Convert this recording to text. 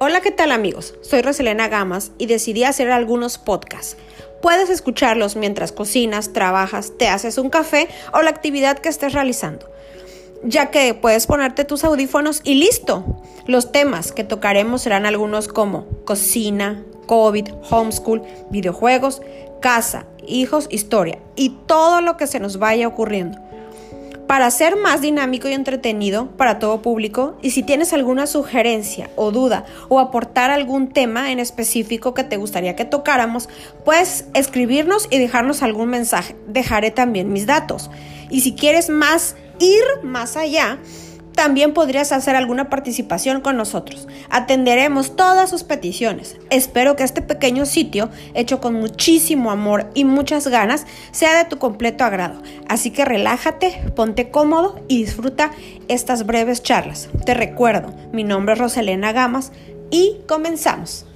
Hola, ¿qué tal amigos? Soy Roselena Gamas y decidí hacer algunos podcasts. Puedes escucharlos mientras cocinas, trabajas, te haces un café o la actividad que estés realizando, ya que puedes ponerte tus audífonos y listo. Los temas que tocaremos serán algunos como cocina, COVID, homeschool, videojuegos, casa, hijos, historia y todo lo que se nos vaya ocurriendo para ser más dinámico y entretenido para todo público y si tienes alguna sugerencia o duda o aportar algún tema en específico que te gustaría que tocáramos, puedes escribirnos y dejarnos algún mensaje. Dejaré también mis datos. Y si quieres más ir más allá, también podrías hacer alguna participación con nosotros. Atenderemos todas sus peticiones. Espero que este pequeño sitio, hecho con muchísimo amor y muchas ganas, sea de tu completo agrado. Así que relájate, ponte cómodo y disfruta estas breves charlas. Te recuerdo, mi nombre es Roselena Gamas y comenzamos.